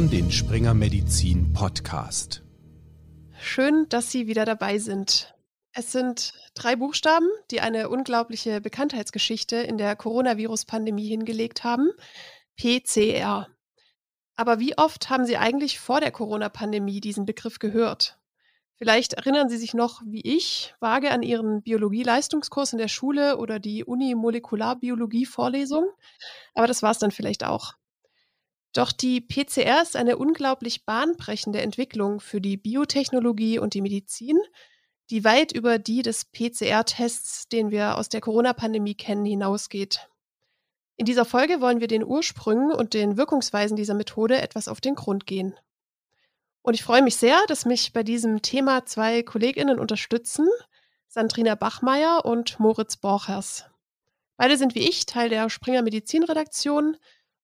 hören den Springer Medizin Podcast. Schön, dass Sie wieder dabei sind. Es sind drei Buchstaben, die eine unglaubliche Bekanntheitsgeschichte in der Coronavirus-Pandemie hingelegt haben. PCR. Aber wie oft haben Sie eigentlich vor der Corona-Pandemie diesen Begriff gehört? Vielleicht erinnern Sie sich noch, wie ich, vage an Ihren Biologie-Leistungskurs in der Schule oder die Uni-Molekularbiologie-Vorlesung. Aber das war es dann vielleicht auch. Doch die PCR ist eine unglaublich bahnbrechende Entwicklung für die Biotechnologie und die Medizin, die weit über die des PCR-Tests, den wir aus der Corona-Pandemie kennen, hinausgeht. In dieser Folge wollen wir den Ursprüngen und den Wirkungsweisen dieser Methode etwas auf den Grund gehen. Und ich freue mich sehr, dass mich bei diesem Thema zwei Kolleginnen unterstützen, Sandrina Bachmeier und Moritz Borchers. Beide sind wie ich Teil der Springer Medizinredaktion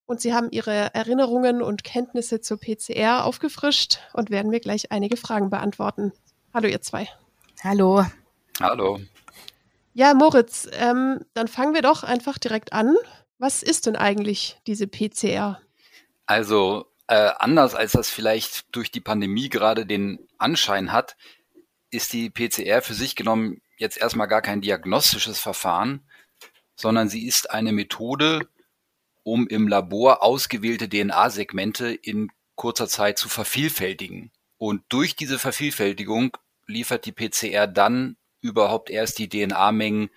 und sie haben ihre Erinnerungen und Kenntnisse zur PCR aufgefrischt und werden mir gleich einige Fragen beantworten. Hallo ihr zwei. Hallo. Hallo. Ja, Moritz, ähm, dann fangen wir doch einfach direkt an. Was ist denn eigentlich diese PCR? Also äh, anders als das vielleicht durch die Pandemie gerade den Anschein hat, ist die PCR für sich genommen jetzt erstmal gar kein diagnostisches Verfahren, sondern sie ist eine Methode, um im Labor ausgewählte DNA-Segmente in kurzer Zeit zu vervielfältigen. Und durch diese Vervielfältigung liefert die PCR dann überhaupt erst die DNA-Mengen,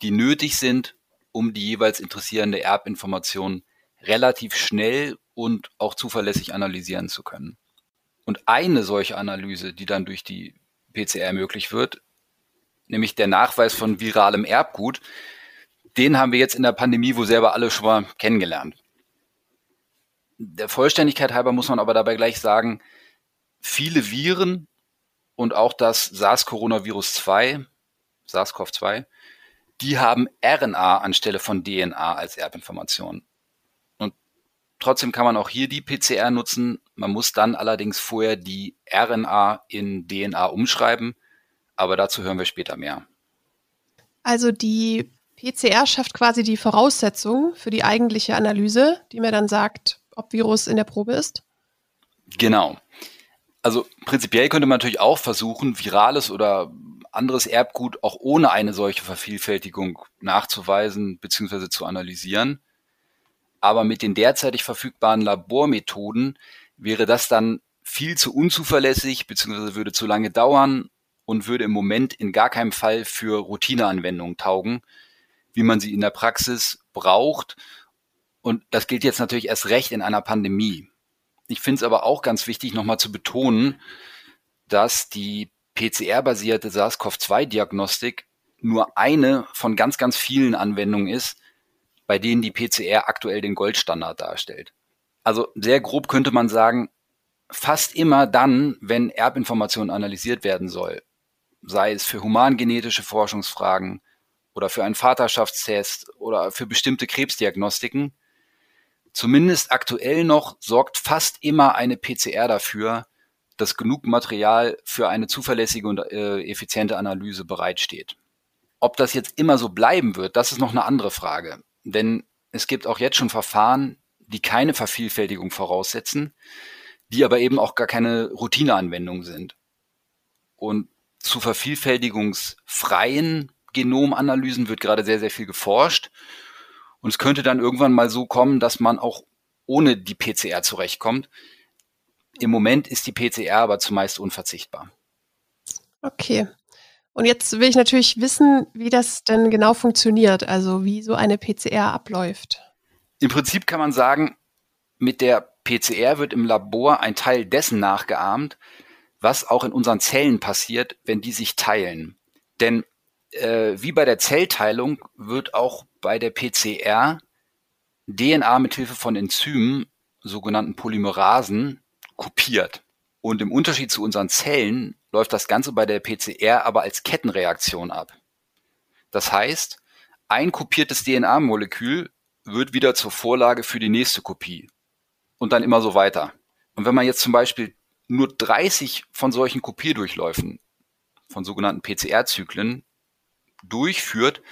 die nötig sind, um die jeweils interessierende Erbinformation relativ schnell und auch zuverlässig analysieren zu können. Und eine solche Analyse, die dann durch die PCR möglich wird, nämlich der Nachweis von viralem Erbgut, den haben wir jetzt in der Pandemie wohl selber alle schon mal kennengelernt. Der Vollständigkeit halber muss man aber dabei gleich sagen, viele Viren und auch das SARS-Coronavirus 2, SARS-CoV-2, die haben RNA anstelle von DNA als Erbinformation. Und trotzdem kann man auch hier die PCR nutzen. Man muss dann allerdings vorher die RNA in DNA umschreiben. Aber dazu hören wir später mehr. Also die PCR schafft quasi die Voraussetzung für die eigentliche Analyse, die mir dann sagt, ob Virus in der Probe ist? Genau. Also prinzipiell könnte man natürlich auch versuchen, virales oder anderes Erbgut auch ohne eine solche Vervielfältigung nachzuweisen bzw. zu analysieren. Aber mit den derzeitig verfügbaren Labormethoden wäre das dann viel zu unzuverlässig bzw. würde zu lange dauern und würde im Moment in gar keinem Fall für Routineanwendungen taugen, wie man sie in der Praxis braucht. Und das gilt jetzt natürlich erst recht in einer Pandemie. Ich finde es aber auch ganz wichtig, nochmal zu betonen, dass die PCR-basierte SARS-CoV-2-Diagnostik nur eine von ganz, ganz vielen Anwendungen ist, bei denen die PCR aktuell den Goldstandard darstellt. Also sehr grob könnte man sagen, fast immer dann, wenn Erbinformation analysiert werden soll, sei es für humangenetische Forschungsfragen, oder für einen Vaterschaftstest oder für bestimmte Krebsdiagnostiken. Zumindest aktuell noch sorgt fast immer eine PCR dafür, dass genug Material für eine zuverlässige und äh, effiziente Analyse bereitsteht. Ob das jetzt immer so bleiben wird, das ist noch eine andere Frage. Denn es gibt auch jetzt schon Verfahren, die keine Vervielfältigung voraussetzen, die aber eben auch gar keine Routineanwendung sind. Und zu vervielfältigungsfreien Genomanalysen wird gerade sehr, sehr viel geforscht. Und es könnte dann irgendwann mal so kommen, dass man auch ohne die PCR zurechtkommt. Im Moment ist die PCR aber zumeist unverzichtbar. Okay. Und jetzt will ich natürlich wissen, wie das denn genau funktioniert, also wie so eine PCR abläuft. Im Prinzip kann man sagen, mit der PCR wird im Labor ein Teil dessen nachgeahmt, was auch in unseren Zellen passiert, wenn die sich teilen. Denn äh, wie bei der Zellteilung wird auch bei der PCR DNA mit Hilfe von Enzymen, sogenannten Polymerasen, kopiert. Und im Unterschied zu unseren Zellen läuft das Ganze bei der PCR aber als Kettenreaktion ab. Das heißt, ein kopiertes DNA-Molekül wird wieder zur Vorlage für die nächste Kopie. Und dann immer so weiter. Und wenn man jetzt zum Beispiel nur 30 von solchen Kopierdurchläufen, von sogenannten PCR-Zyklen, durchführt,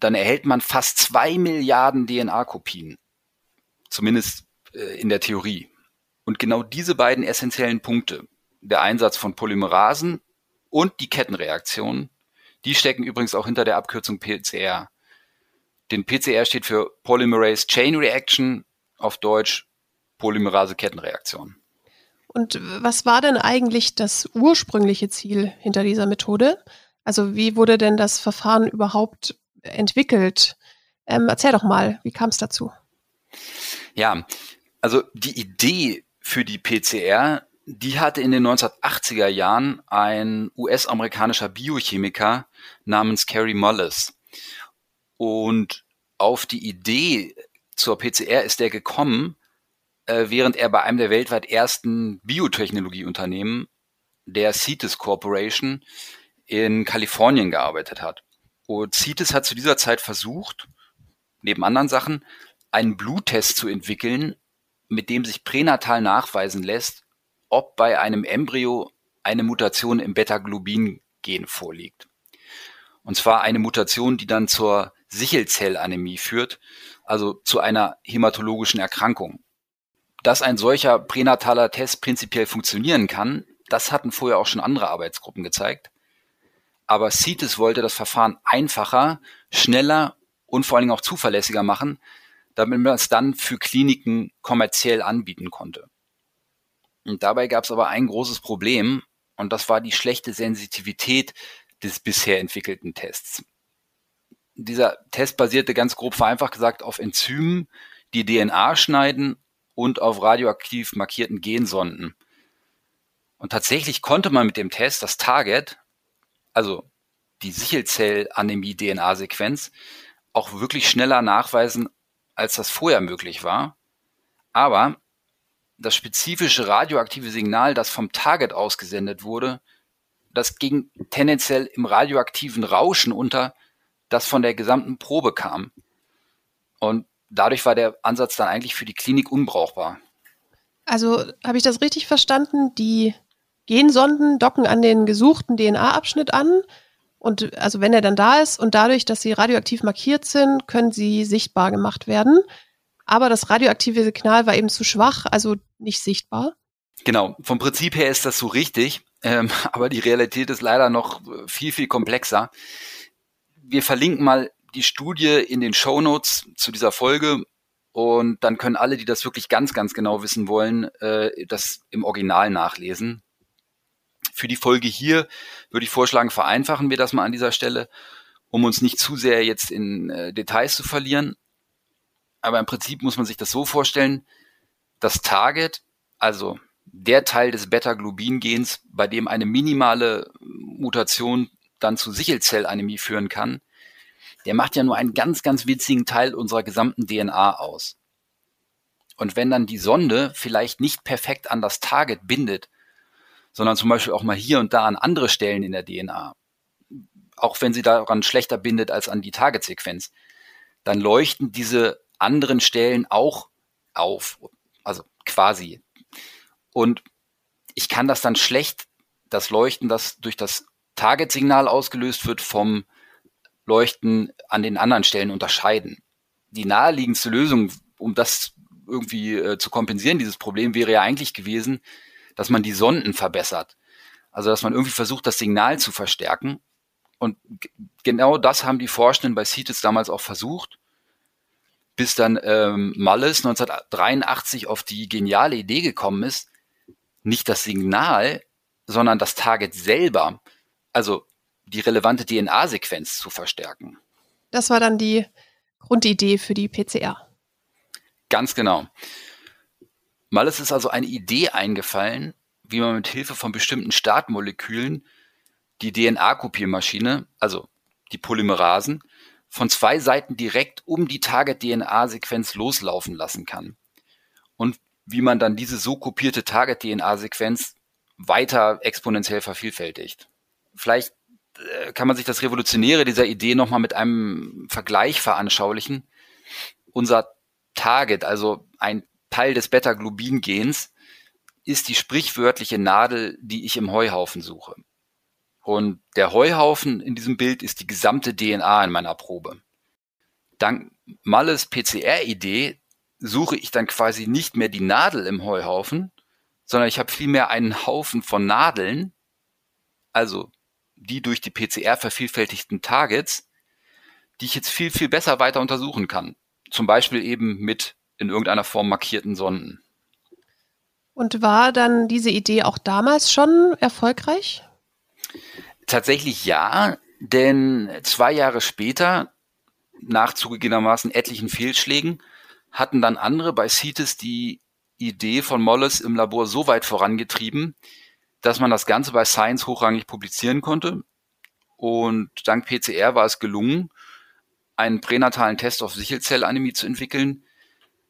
dann erhält man fast zwei Milliarden DNA-Kopien. Zumindest äh, in der Theorie. Und genau diese beiden essentiellen Punkte, der Einsatz von Polymerasen und die Kettenreaktion, die stecken übrigens auch hinter der Abkürzung PCR. Den PCR steht für Polymerase Chain Reaction, auf Deutsch Polymerase-Kettenreaktion. Und was war denn eigentlich das ursprüngliche Ziel hinter dieser Methode? Also wie wurde denn das Verfahren überhaupt entwickelt? Ähm, erzähl doch mal, wie kam es dazu? Ja, also die Idee für die PCR, die hatte in den 1980er Jahren ein US-amerikanischer Biochemiker namens Kerry Mullis. Und auf die Idee zur PCR ist er gekommen, äh, während er bei einem der weltweit ersten Biotechnologieunternehmen, der CITES Corporation, in Kalifornien gearbeitet hat. Und CITES hat zu dieser Zeit versucht, neben anderen Sachen, einen Bluttest zu entwickeln, mit dem sich pränatal nachweisen lässt, ob bei einem Embryo eine Mutation im Beta-Globin-Gen vorliegt. Und zwar eine Mutation, die dann zur Sichelzellanämie führt, also zu einer hämatologischen Erkrankung. Dass ein solcher pränataler Test prinzipiell funktionieren kann, das hatten vorher auch schon andere Arbeitsgruppen gezeigt. Aber CITES wollte das Verfahren einfacher, schneller und vor allen Dingen auch zuverlässiger machen, damit man es dann für Kliniken kommerziell anbieten konnte. Und dabei gab es aber ein großes Problem, und das war die schlechte Sensitivität des bisher entwickelten Tests. Dieser Test basierte ganz grob vereinfacht gesagt auf Enzymen, die DNA schneiden und auf radioaktiv markierten Gensonden. Und tatsächlich konnte man mit dem Test das Target, also die Sichelzellanämie-DNA-Sequenz, auch wirklich schneller nachweisen, als das vorher möglich war. Aber das spezifische radioaktive Signal, das vom Target ausgesendet wurde, das ging tendenziell im radioaktiven Rauschen unter, das von der gesamten Probe kam. Und dadurch war der Ansatz dann eigentlich für die Klinik unbrauchbar. Also habe ich das richtig verstanden? Die Gensonden docken an den gesuchten DNA-Abschnitt an. Und also wenn er dann da ist und dadurch, dass sie radioaktiv markiert sind, können sie sichtbar gemacht werden. Aber das radioaktive Signal war eben zu schwach, also nicht sichtbar. Genau, vom Prinzip her ist das so richtig, ähm, aber die Realität ist leider noch viel, viel komplexer. Wir verlinken mal die Studie in den Show Notes zu dieser Folge und dann können alle, die das wirklich ganz, ganz genau wissen wollen, äh, das im Original nachlesen. Für die Folge hier würde ich vorschlagen, vereinfachen wir das mal an dieser Stelle, um uns nicht zu sehr jetzt in äh, Details zu verlieren. Aber im Prinzip muss man sich das so vorstellen, das Target, also der Teil des Beta-Globin-Gens, bei dem eine minimale Mutation dann zu Sichelzellanämie führen kann, der macht ja nur einen ganz, ganz winzigen Teil unserer gesamten DNA aus. Und wenn dann die Sonde vielleicht nicht perfekt an das Target bindet, sondern zum Beispiel auch mal hier und da an andere Stellen in der DNA, auch wenn sie daran schlechter bindet als an die Targetsequenz, dann leuchten diese anderen Stellen auch auf, also quasi. Und ich kann das dann schlecht, das Leuchten, das durch das Target-Signal ausgelöst wird, vom Leuchten an den anderen Stellen unterscheiden. Die naheliegendste Lösung, um das irgendwie äh, zu kompensieren, dieses Problem, wäre ja eigentlich gewesen, dass man die Sonden verbessert. Also dass man irgendwie versucht, das Signal zu verstärken. Und genau das haben die Forschenden bei CITES damals auch versucht, bis dann ähm, Mullis 1983 auf die geniale Idee gekommen ist, nicht das Signal, sondern das Target selber, also die relevante DNA-Sequenz zu verstärken. Das war dann die Grundidee für die PCR. Ganz genau. Malles ist also eine Idee eingefallen, wie man mit Hilfe von bestimmten Startmolekülen die DNA-Kopiermaschine, also die Polymerasen, von zwei Seiten direkt um die Target-DNA-Sequenz loslaufen lassen kann. Und wie man dann diese so kopierte Target-DNA-Sequenz weiter exponentiell vervielfältigt. Vielleicht äh, kann man sich das Revolutionäre dieser Idee nochmal mit einem Vergleich veranschaulichen. Unser Target, also ein Teil des Beta-Globin-Gens, ist die sprichwörtliche Nadel, die ich im Heuhaufen suche. Und der Heuhaufen in diesem Bild ist die gesamte DNA in meiner Probe. Dank Malles PCR-Idee suche ich dann quasi nicht mehr die Nadel im Heuhaufen, sondern ich habe vielmehr einen Haufen von Nadeln, also die durch die PCR vervielfältigten Targets, die ich jetzt viel, viel besser weiter untersuchen kann. Zum Beispiel eben mit in irgendeiner Form markierten Sonden. Und war dann diese Idee auch damals schon erfolgreich? Tatsächlich ja, denn zwei Jahre später, nach zugegebenermaßen etlichen Fehlschlägen, hatten dann andere bei CITES die Idee von Molles im Labor so weit vorangetrieben, dass man das Ganze bei Science hochrangig publizieren konnte. Und dank PCR war es gelungen, einen pränatalen Test auf Sichelzellanämie zu entwickeln,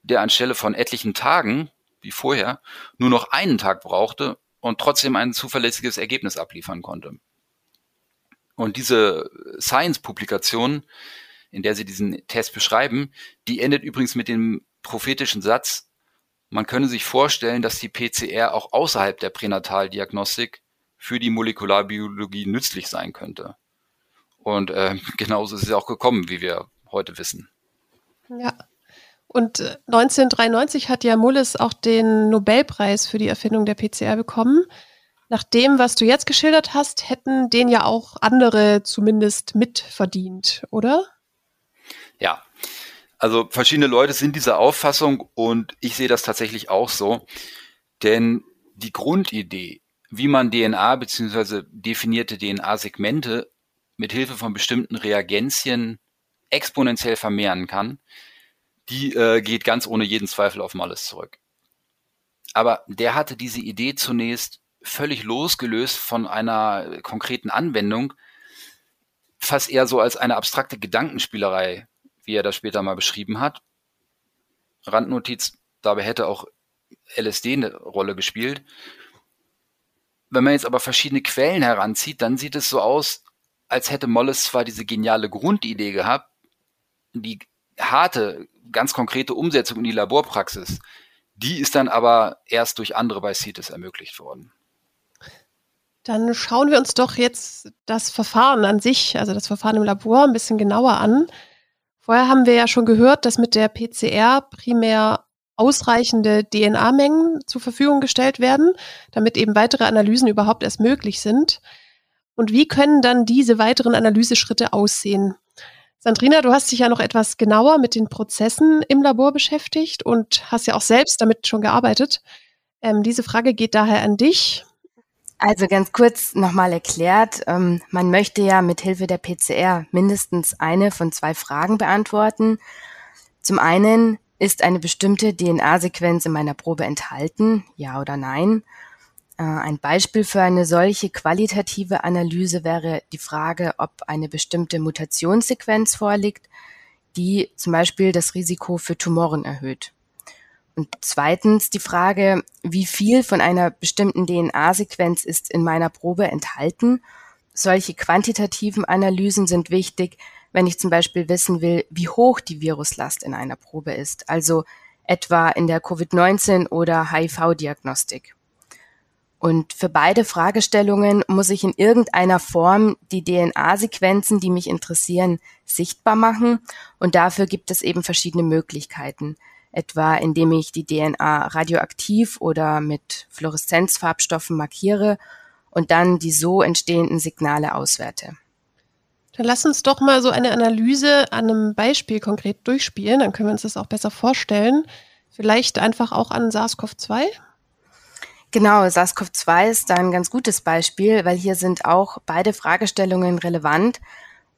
der anstelle von etlichen Tagen, wie vorher, nur noch einen Tag brauchte und trotzdem ein zuverlässiges Ergebnis abliefern konnte. Und diese Science-Publikation, in der sie diesen Test beschreiben, die endet übrigens mit dem prophetischen Satz, man könne sich vorstellen, dass die PCR auch außerhalb der Pränataldiagnostik für die Molekularbiologie nützlich sein könnte. Und äh, genauso ist es auch gekommen, wie wir heute wissen. Ja. Und 1993 äh, hat ja Mullis auch den Nobelpreis für die Erfindung der PCR bekommen. Nach dem, was du jetzt geschildert hast, hätten den ja auch andere zumindest mitverdient, oder? Ja, also verschiedene Leute sind dieser Auffassung und ich sehe das tatsächlich auch so. Denn die Grundidee, wie man DNA bzw. definierte DNA-Segmente mit Hilfe von bestimmten Reagenzien exponentiell vermehren kann, die äh, geht ganz ohne jeden Zweifel auf Malles zurück. Aber der hatte diese Idee zunächst völlig losgelöst von einer konkreten Anwendung, fast eher so als eine abstrakte Gedankenspielerei, wie er das später mal beschrieben hat. Randnotiz, dabei hätte auch LSD eine Rolle gespielt. Wenn man jetzt aber verschiedene Quellen heranzieht, dann sieht es so aus, als hätte Molles zwar diese geniale Grundidee gehabt, die harte, ganz konkrete Umsetzung in die Laborpraxis, die ist dann aber erst durch andere bei CITES ermöglicht worden. Dann schauen wir uns doch jetzt das Verfahren an sich, also das Verfahren im Labor, ein bisschen genauer an. Vorher haben wir ja schon gehört, dass mit der PCR primär ausreichende DNA-Mengen zur Verfügung gestellt werden, damit eben weitere Analysen überhaupt erst möglich sind. Und wie können dann diese weiteren Analyseschritte aussehen? Sandrina, du hast dich ja noch etwas genauer mit den Prozessen im Labor beschäftigt und hast ja auch selbst damit schon gearbeitet. Ähm, diese Frage geht daher an dich. Also ganz kurz nochmal erklärt, ähm, man möchte ja mit Hilfe der PCR mindestens eine von zwei Fragen beantworten. Zum einen, ist eine bestimmte DNA-Sequenz in meiner Probe enthalten, ja oder nein? Äh, ein Beispiel für eine solche qualitative Analyse wäre die Frage, ob eine bestimmte Mutationssequenz vorliegt, die zum Beispiel das Risiko für Tumoren erhöht. Und zweitens die Frage, wie viel von einer bestimmten DNA-Sequenz ist in meiner Probe enthalten. Solche quantitativen Analysen sind wichtig, wenn ich zum Beispiel wissen will, wie hoch die Viruslast in einer Probe ist, also etwa in der Covid-19 oder HIV-Diagnostik. Und für beide Fragestellungen muss ich in irgendeiner Form die DNA-Sequenzen, die mich interessieren, sichtbar machen. Und dafür gibt es eben verschiedene Möglichkeiten etwa indem ich die DNA radioaktiv oder mit Fluoreszenzfarbstoffen markiere und dann die so entstehenden Signale auswerte. Dann lass uns doch mal so eine Analyse an einem Beispiel konkret durchspielen, dann können wir uns das auch besser vorstellen. Vielleicht einfach auch an SARS-CoV-2? Genau, SARS-CoV-2 ist da ein ganz gutes Beispiel, weil hier sind auch beide Fragestellungen relevant.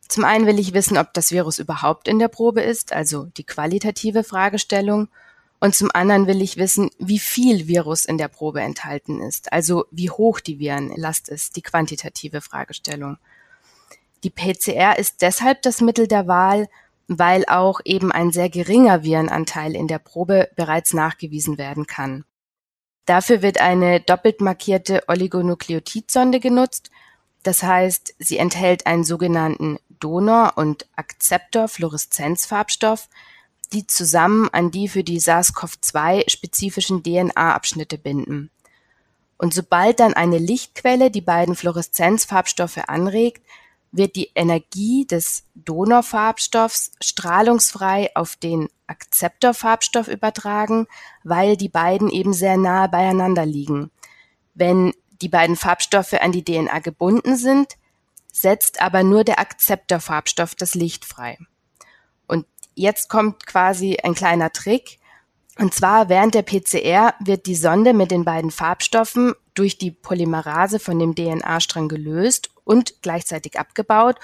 Zum einen will ich wissen, ob das Virus überhaupt in der Probe ist, also die qualitative Fragestellung. Und zum anderen will ich wissen, wie viel Virus in der Probe enthalten ist, also wie hoch die Virenlast ist, die quantitative Fragestellung. Die PCR ist deshalb das Mittel der Wahl, weil auch eben ein sehr geringer Virenanteil in der Probe bereits nachgewiesen werden kann. Dafür wird eine doppelt markierte Oligonukleotidsonde genutzt. Das heißt, sie enthält einen sogenannten Donor- und Akzeptor-Fluoreszenzfarbstoff, die zusammen an die für die SARS-CoV-2 spezifischen DNA-Abschnitte binden. Und sobald dann eine Lichtquelle die beiden Fluoreszenzfarbstoffe anregt, wird die Energie des Donorfarbstoffs strahlungsfrei auf den Akzeptorfarbstoff übertragen, weil die beiden eben sehr nahe beieinander liegen. Wenn die beiden Farbstoffe an die DNA gebunden sind, setzt aber nur der Akzeptorfarbstoff das Licht frei. Und jetzt kommt quasi ein kleiner Trick. Und zwar während der PCR wird die Sonde mit den beiden Farbstoffen durch die Polymerase von dem DNA-Strang gelöst und gleichzeitig abgebaut,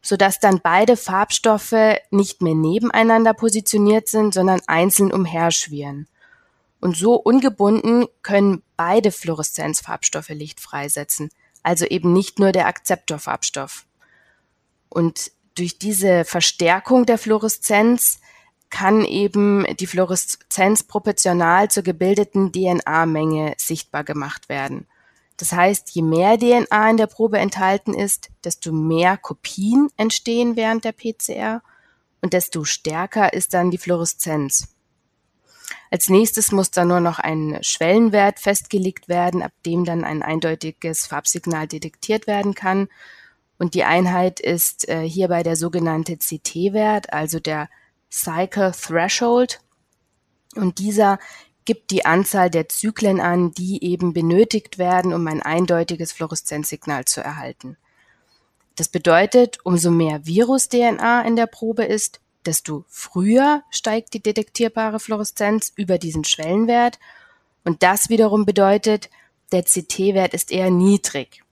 sodass dann beide Farbstoffe nicht mehr nebeneinander positioniert sind, sondern einzeln umherschwirren. Und so ungebunden können beide Fluoreszenzfarbstoffe Licht freisetzen, also eben nicht nur der Akzeptorfarbstoff. Und durch diese Verstärkung der Fluoreszenz kann eben die Fluoreszenz proportional zur gebildeten DNA-Menge sichtbar gemacht werden. Das heißt, je mehr DNA in der Probe enthalten ist, desto mehr Kopien entstehen während der PCR und desto stärker ist dann die Fluoreszenz. Als nächstes muss dann nur noch ein Schwellenwert festgelegt werden, ab dem dann ein eindeutiges Farbsignal detektiert werden kann. Und die Einheit ist äh, hierbei der sogenannte CT-Wert, also der Cycle Threshold. Und dieser gibt die Anzahl der Zyklen an, die eben benötigt werden, um ein eindeutiges Fluoreszenzsignal zu erhalten. Das bedeutet, umso mehr Virus-DNA in der Probe ist, desto früher steigt die detektierbare Fluoreszenz über diesen Schwellenwert. Und das wiederum bedeutet, der CT-Wert ist eher niedrig,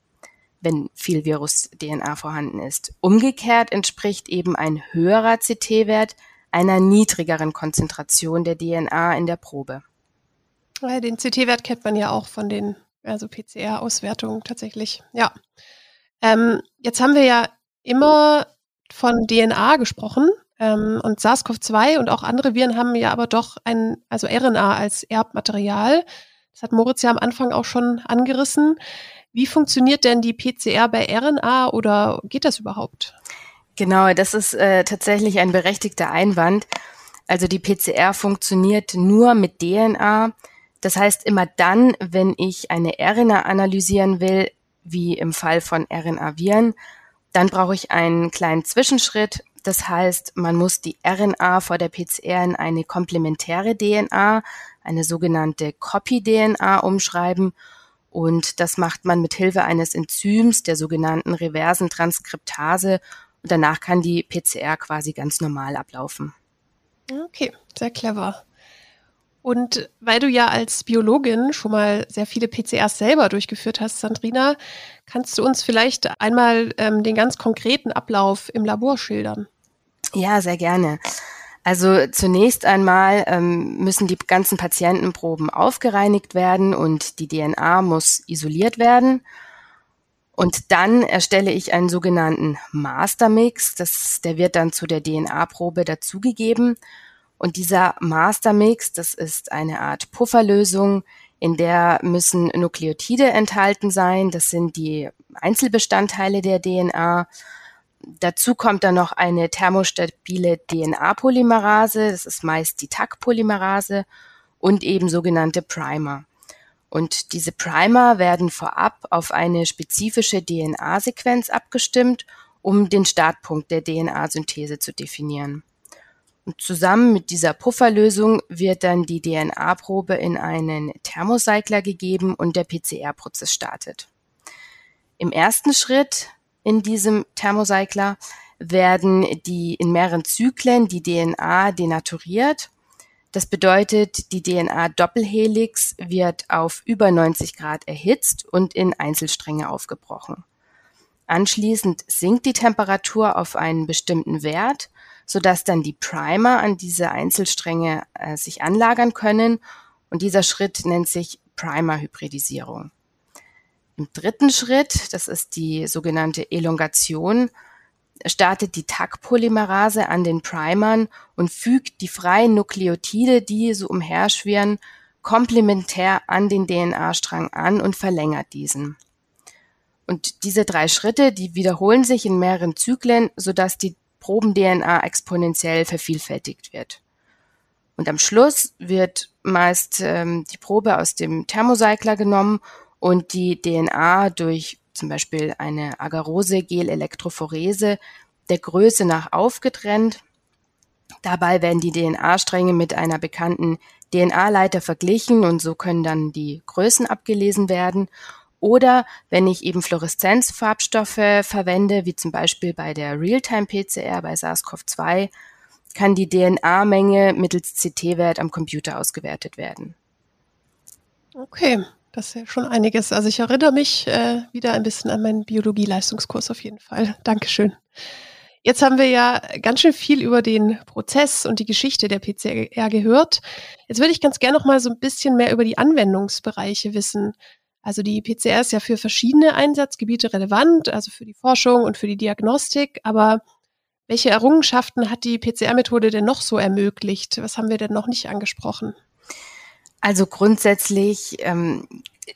wenn viel Virus-DNA vorhanden ist. Umgekehrt entspricht eben ein höherer CT-Wert einer niedrigeren Konzentration der DNA in der Probe. Den CT-Wert kennt man ja auch von den also PCR-Auswertungen tatsächlich. Ja. Ähm, jetzt haben wir ja immer von DNA gesprochen. Ähm, und SARS-CoV-2 und auch andere Viren haben ja aber doch ein, also RNA als Erbmaterial. Das hat Moritz ja am Anfang auch schon angerissen. Wie funktioniert denn die PCR bei RNA oder geht das überhaupt? Genau, das ist äh, tatsächlich ein berechtigter Einwand. Also die PCR funktioniert nur mit DNA. Das heißt, immer dann, wenn ich eine RNA analysieren will, wie im Fall von RNA-Viren, dann brauche ich einen kleinen Zwischenschritt, das heißt, man muss die RNA vor der PCR in eine komplementäre DNA, eine sogenannte Copy-DNA umschreiben. Und das macht man mit Hilfe eines Enzyms, der sogenannten reversen Transkriptase. Und danach kann die PCR quasi ganz normal ablaufen. Okay, sehr clever. Und weil du ja als Biologin schon mal sehr viele PCRs selber durchgeführt hast, Sandrina, kannst du uns vielleicht einmal ähm, den ganz konkreten Ablauf im Labor schildern? Ja, sehr gerne. Also zunächst einmal ähm, müssen die ganzen Patientenproben aufgereinigt werden und die DNA muss isoliert werden. Und dann erstelle ich einen sogenannten Mastermix. Das, der wird dann zu der DNA-Probe dazugegeben. Und dieser Mastermix, das ist eine Art Pufferlösung, in der müssen Nukleotide enthalten sein. Das sind die Einzelbestandteile der DNA. Dazu kommt dann noch eine thermostabile DNA-Polymerase, das ist meist die TAC-Polymerase und eben sogenannte Primer. Und diese Primer werden vorab auf eine spezifische DNA-Sequenz abgestimmt, um den Startpunkt der DNA-Synthese zu definieren. Und zusammen mit dieser Pufferlösung wird dann die DNA-Probe in einen Thermocycler gegeben und der PCR-Prozess startet. Im ersten Schritt in diesem Thermocycler werden die in mehreren Zyklen die DNA denaturiert. Das bedeutet, die DNA-Doppelhelix wird auf über 90 Grad erhitzt und in Einzelstränge aufgebrochen. Anschließend sinkt die Temperatur auf einen bestimmten Wert, sodass dann die Primer an diese Einzelstränge äh, sich anlagern können. Und dieser Schritt nennt sich Primer-Hybridisierung. Im dritten Schritt, das ist die sogenannte Elongation, startet die TAC-Polymerase an den Primern und fügt die freien Nukleotide, die so umherschwirren, komplementär an den DNA-Strang an und verlängert diesen. Und diese drei Schritte, die wiederholen sich in mehreren Zyklen, sodass die Proben-DNA exponentiell vervielfältigt wird. Und am Schluss wird meist ähm, die Probe aus dem Thermocycler genommen und die DNA durch zum Beispiel eine Agarose-Gel-Elektrophorese, der Größe nach aufgetrennt. Dabei werden die DNA-Stränge mit einer bekannten DNA-Leiter verglichen und so können dann die Größen abgelesen werden. Oder wenn ich eben Fluoreszenzfarbstoffe verwende, wie zum Beispiel bei der Realtime-PCR bei SARS-CoV-2, kann die DNA-Menge mittels CT-Wert am Computer ausgewertet werden. Okay, das ist ja schon einiges. Also ich erinnere mich äh, wieder ein bisschen an meinen Biologie-Leistungskurs auf jeden Fall. Dankeschön. Jetzt haben wir ja ganz schön viel über den Prozess und die Geschichte der PCR gehört. Jetzt würde ich ganz gerne noch mal so ein bisschen mehr über die Anwendungsbereiche wissen. Also die PCR ist ja für verschiedene Einsatzgebiete relevant, also für die Forschung und für die Diagnostik. Aber welche Errungenschaften hat die PCR-Methode denn noch so ermöglicht? Was haben wir denn noch nicht angesprochen? Also grundsätzlich ähm,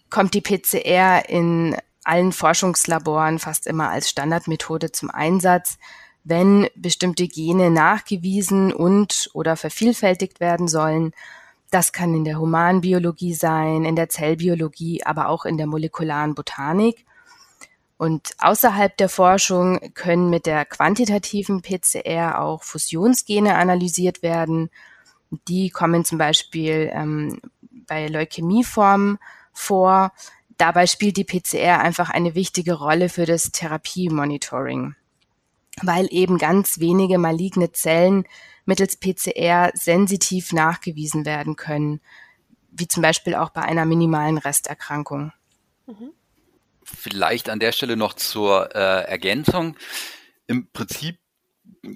kommt die PCR in allen Forschungslaboren fast immer als Standardmethode zum Einsatz wenn bestimmte Gene nachgewiesen und oder vervielfältigt werden sollen. Das kann in der Humanbiologie sein, in der Zellbiologie, aber auch in der molekularen Botanik. Und außerhalb der Forschung können mit der quantitativen PCR auch Fusionsgene analysiert werden. Die kommen zum Beispiel ähm, bei Leukämieformen vor. Dabei spielt die PCR einfach eine wichtige Rolle für das Therapiemonitoring weil eben ganz wenige maligne Zellen mittels PCR sensitiv nachgewiesen werden können, wie zum Beispiel auch bei einer minimalen Resterkrankung. Mhm. Vielleicht an der Stelle noch zur äh, Ergänzung. Im Prinzip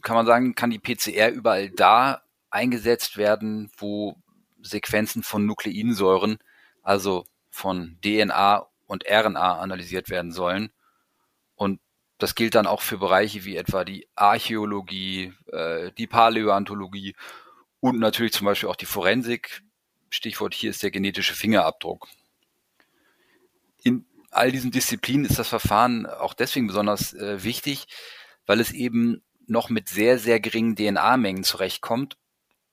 kann man sagen, kann die PCR überall da eingesetzt werden, wo Sequenzen von Nukleinsäuren, also von DNA und RNA analysiert werden sollen. Das gilt dann auch für Bereiche wie etwa die Archäologie, äh, die Paläontologie und natürlich zum Beispiel auch die Forensik. Stichwort hier ist der genetische Fingerabdruck. In all diesen Disziplinen ist das Verfahren auch deswegen besonders äh, wichtig, weil es eben noch mit sehr, sehr geringen DNA-Mengen zurechtkommt.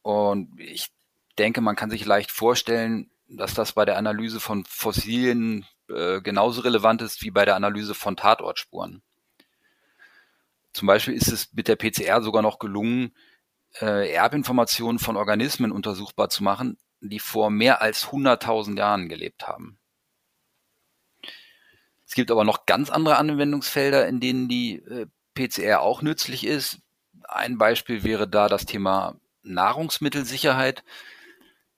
Und ich denke, man kann sich leicht vorstellen, dass das bei der Analyse von Fossilien äh, genauso relevant ist wie bei der Analyse von Tatortspuren. Zum Beispiel ist es mit der PCR sogar noch gelungen, äh, Erbinformationen von Organismen untersuchbar zu machen, die vor mehr als 100.000 Jahren gelebt haben. Es gibt aber noch ganz andere Anwendungsfelder, in denen die äh, PCR auch nützlich ist. Ein Beispiel wäre da das Thema Nahrungsmittelsicherheit.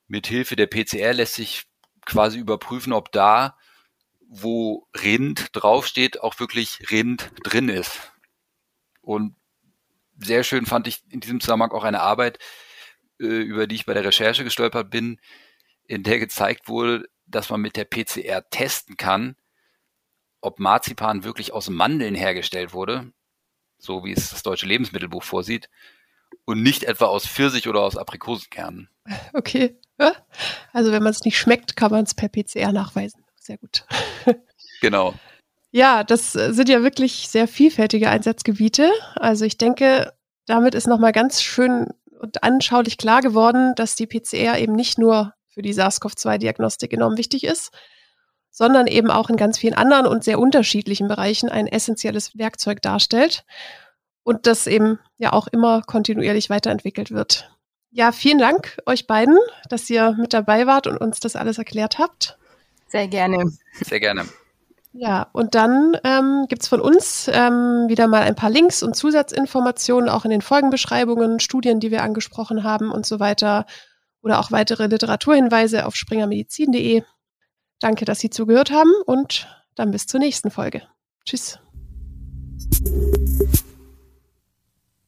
Mithilfe der PCR lässt sich quasi überprüfen, ob da, wo Rind draufsteht, auch wirklich Rind drin ist. Und sehr schön fand ich in diesem Zusammenhang auch eine Arbeit, äh, über die ich bei der Recherche gestolpert bin, in der gezeigt wurde, dass man mit der PCR testen kann, ob Marzipan wirklich aus Mandeln hergestellt wurde, so wie es das deutsche Lebensmittelbuch vorsieht, und nicht etwa aus Pfirsich oder aus Aprikosenkernen. Okay. Also wenn man es nicht schmeckt, kann man es per PCR nachweisen. Sehr gut. Genau. Ja, das äh, sind ja wirklich sehr vielfältige Einsatzgebiete. Also ich denke, damit ist nochmal ganz schön und anschaulich klar geworden, dass die PCR eben nicht nur für die SARS-CoV-2-Diagnostik enorm wichtig ist, sondern eben auch in ganz vielen anderen und sehr unterschiedlichen Bereichen ein essentielles Werkzeug darstellt und das eben ja auch immer kontinuierlich weiterentwickelt wird. Ja, vielen Dank euch beiden, dass ihr mit dabei wart und uns das alles erklärt habt. Sehr gerne. Sehr gerne. Ja, und dann ähm, gibt von uns ähm, wieder mal ein paar Links und Zusatzinformationen, auch in den Folgenbeschreibungen, Studien, die wir angesprochen haben und so weiter. Oder auch weitere Literaturhinweise auf springermedizin.de. Danke, dass Sie zugehört haben und dann bis zur nächsten Folge. Tschüss.